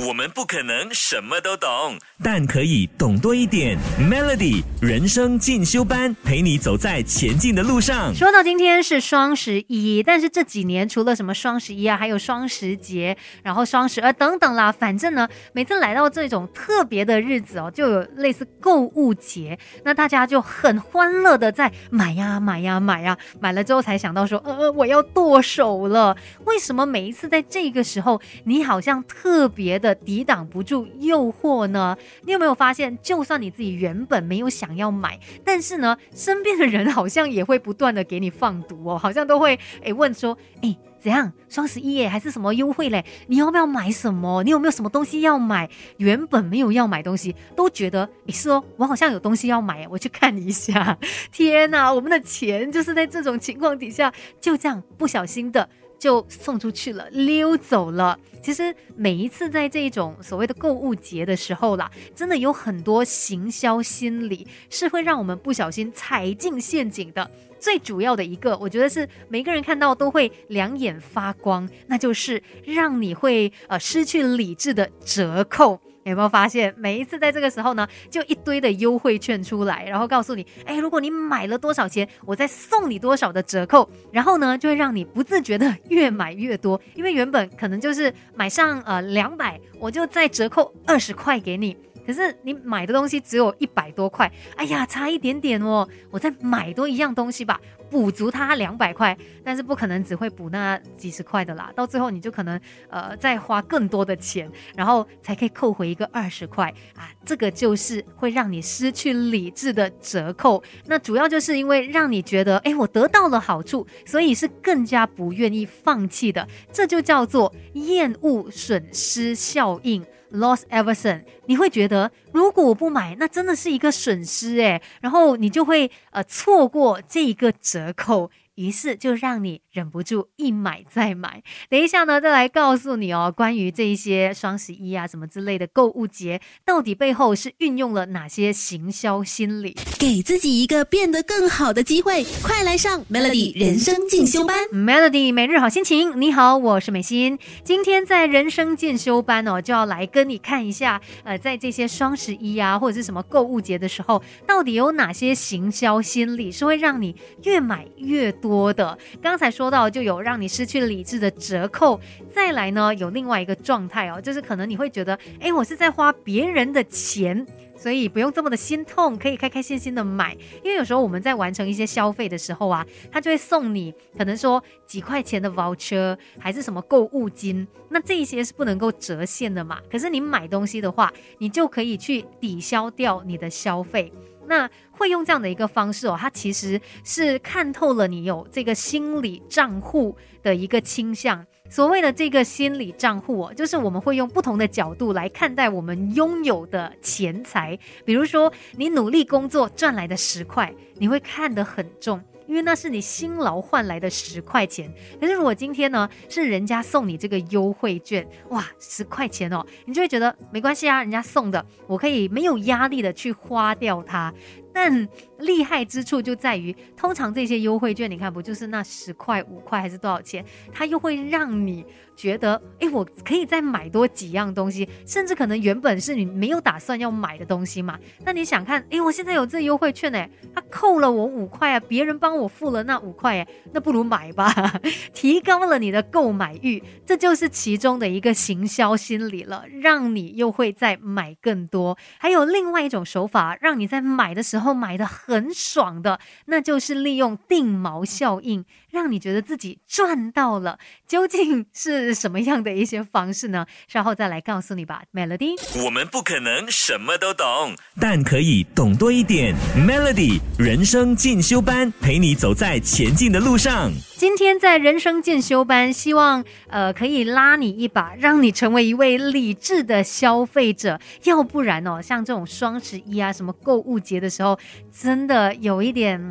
我们不可能什么都懂，但可以懂多一点。Melody 人生进修班陪你走在前进的路上。说到今天是双十一，但是这几年除了什么双十一啊，还有双十节，然后双十二等等啦，反正呢，每次来到这种特别的日子哦，就有类似购物节，那大家就很欢乐的在买呀买呀买呀，买了之后才想到说，呃，我要剁手了。为什么每一次在这个时候，你好像特别？的抵挡不住诱惑呢？你有没有发现，就算你自己原本没有想要买，但是呢，身边的人好像也会不断的给你放毒哦，好像都会诶问说，诶怎样？双十一耶，还是什么优惠嘞？你要不要买什么？你有没有什么东西要买？原本没有要买东西，都觉得你是哦，我好像有东西要买，我去看一下。天哪，我们的钱就是在这种情况底下，就这样不小心的。就送出去了，溜走了。其实每一次在这种所谓的购物节的时候啦，真的有很多行销心理是会让我们不小心踩进陷阱的。最主要的一个，我觉得是每个人看到都会两眼发光，那就是让你会呃失去理智的折扣。有没有发现，每一次在这个时候呢，就一堆的优惠券出来，然后告诉你，哎，如果你买了多少钱，我再送你多少的折扣，然后呢，就会让你不自觉的越买越多，因为原本可能就是买上呃两百，我就再折扣二十块给你。可是你买的东西只有一百多块，哎呀，差一点点哦，我再买多一样东西吧，补足它两百块，但是不可能只会补那几十块的啦，到最后你就可能呃再花更多的钱，然后才可以扣回一个二十块啊，这个就是会让你失去理智的折扣。那主要就是因为让你觉得，哎，我得到了好处，所以是更加不愿意放弃的，这就叫做厌恶损失效应。Loss Everson，你会觉得如果我不买，那真的是一个损失诶，然后你就会呃错过这一个折扣。于是就让你忍不住一买再买。等一下呢，再来告诉你哦，关于这一些双十一啊什么之类的购物节，到底背后是运用了哪些行销心理？给自己一个变得更好的机会，快来上 Melody 人生进修班。Melody 每日好心情，你好，我是美心。今天在人生进修班哦，就要来跟你看一下，呃，在这些双十一啊或者是什么购物节的时候，到底有哪些行销心理是会让你越买越。多的，刚才说到就有让你失去理智的折扣，再来呢有另外一个状态哦，就是可能你会觉得，哎，我是在花别人的钱，所以不用这么的心痛，可以开开心心的买。因为有时候我们在完成一些消费的时候啊，他就会送你可能说几块钱的 voucher，还是什么购物金，那这一些是不能够折现的嘛。可是你买东西的话，你就可以去抵消掉你的消费。那会用这样的一个方式哦，他其实是看透了你有这个心理账户的一个倾向。所谓的这个心理账户哦，就是我们会用不同的角度来看待我们拥有的钱财。比如说，你努力工作赚来的十块，你会看得很重。因为那是你辛劳换来的十块钱，可是如果今天呢是人家送你这个优惠券，哇，十块钱哦，你就会觉得没关系啊，人家送的，我可以没有压力的去花掉它。但厉害之处就在于，通常这些优惠券，你看不就是那十块、五块还是多少钱，它又会让你觉得，哎，我可以再买多几样东西，甚至可能原本是你没有打算要买的东西嘛。那你想看，哎，我现在有这优惠券呢，它扣了我五块啊，别人帮我付了那五块哎，那不如买吧，提高了你的购买欲，这就是其中的一个行销心理了，让你又会再买更多。还有另外一种手法，让你在买的时候。然后买的很爽的，那就是利用定毛效应，让你觉得自己赚到了。究竟是什么样的一些方式呢？稍后再来告诉你吧。Melody，我们不可能什么都懂，但可以懂多一点。Melody 人生进修班，陪你走在前进的路上。今天在人生进修班，希望呃可以拉你一把，让你成为一位理智的消费者。要不然哦，像这种双十一啊，什么购物节的时候，真的有一点。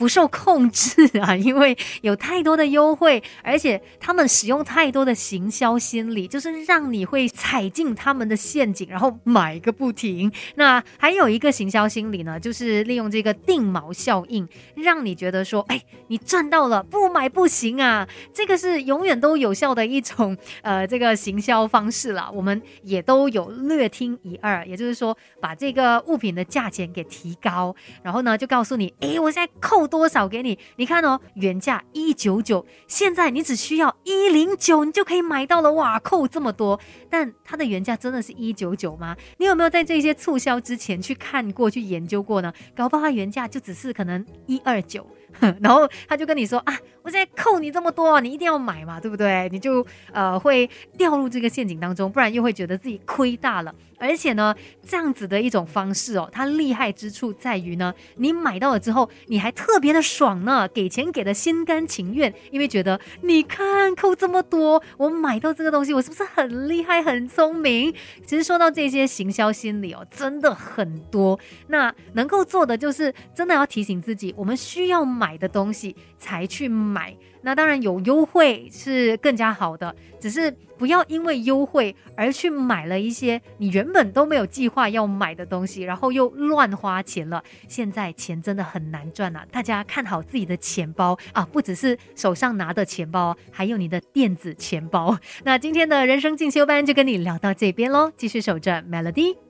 不受控制啊，因为有太多的优惠，而且他们使用太多的行销心理，就是让你会踩进他们的陷阱，然后买个不停。那还有一个行销心理呢，就是利用这个定锚效应，让你觉得说，哎，你赚到了，不买不行啊。这个是永远都有效的一种呃这个行销方式了，我们也都有略听一二，也就是说把这个物品的价钱给提高，然后呢就告诉你，哎，我现在扣多少给你？你看哦，原价一九九，现在你只需要一零九，你就可以买到了，哇，扣这么多！但它的原价真的是一九九吗？你有没有在这些促销之前去看过去研究过呢？搞不好它原价就只是可能一二九。然后他就跟你说啊，我现在扣你这么多，你一定要买嘛，对不对？你就呃会掉入这个陷阱当中，不然又会觉得自己亏大了。而且呢，这样子的一种方式哦，它厉害之处在于呢，你买到了之后，你还特别的爽呢，给钱给的心甘情愿，因为觉得你看扣这么多，我买到这个东西，我是不是很厉害、很聪明？其实说到这些行销心理哦，真的很多。那能够做的就是真的要提醒自己，我们需要买的东西才去买。那当然有优惠是更加好的，只是不要因为优惠而去买了一些你原本都没有计划要买的东西，然后又乱花钱了。现在钱真的很难赚啊！大家看好自己的钱包啊，不只是手上拿的钱包，还有你的电子钱包。那今天的人生进修班就跟你聊到这边喽，继续守着 Melody。